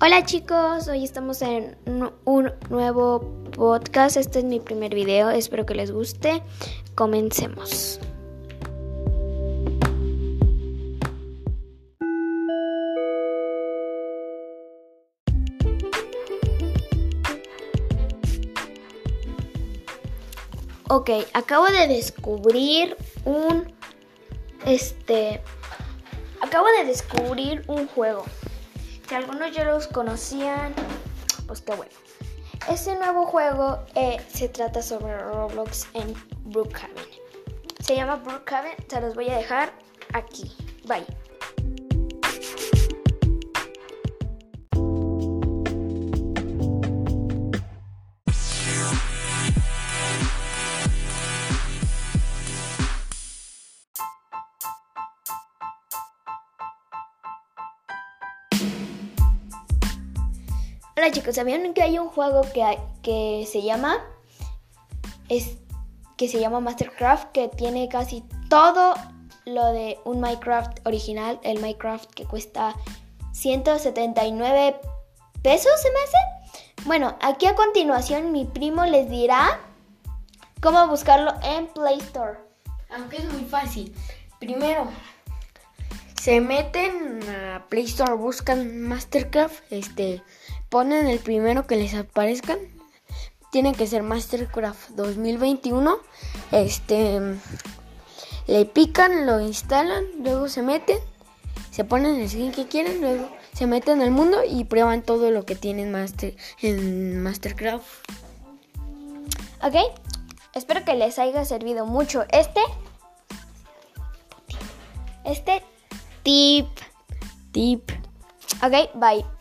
Hola chicos, hoy estamos en un nuevo podcast. Este es mi primer video, espero que les guste. Comencemos. Ok, acabo de descubrir un este acabo de descubrir un juego. Si algunos ya los conocían, pues qué bueno. Este nuevo juego eh, se trata sobre Roblox en Brookhaven. Se llama Brookhaven, se los voy a dejar aquí. Bye. Hola chicos, ¿sabían que hay un juego que, que se llama es, que se llama Mastercraft que tiene casi todo lo de un Minecraft original, el Minecraft que cuesta 179 pesos, ¿se me hace? Bueno, aquí a continuación mi primo les dirá cómo buscarlo en Play Store. Aunque es muy fácil. Primero, se meten a Play Store, buscan Mastercraft, este, ponen el primero que les aparezcan. Tiene que ser Mastercraft 2021. Este, le pican, lo instalan, luego se meten, se ponen el skin que quieren, luego se meten al mundo y prueban todo lo que tienen master, en Mastercraft. Ok, espero que les haya servido mucho este. Este tip. Tip. Ok, bye.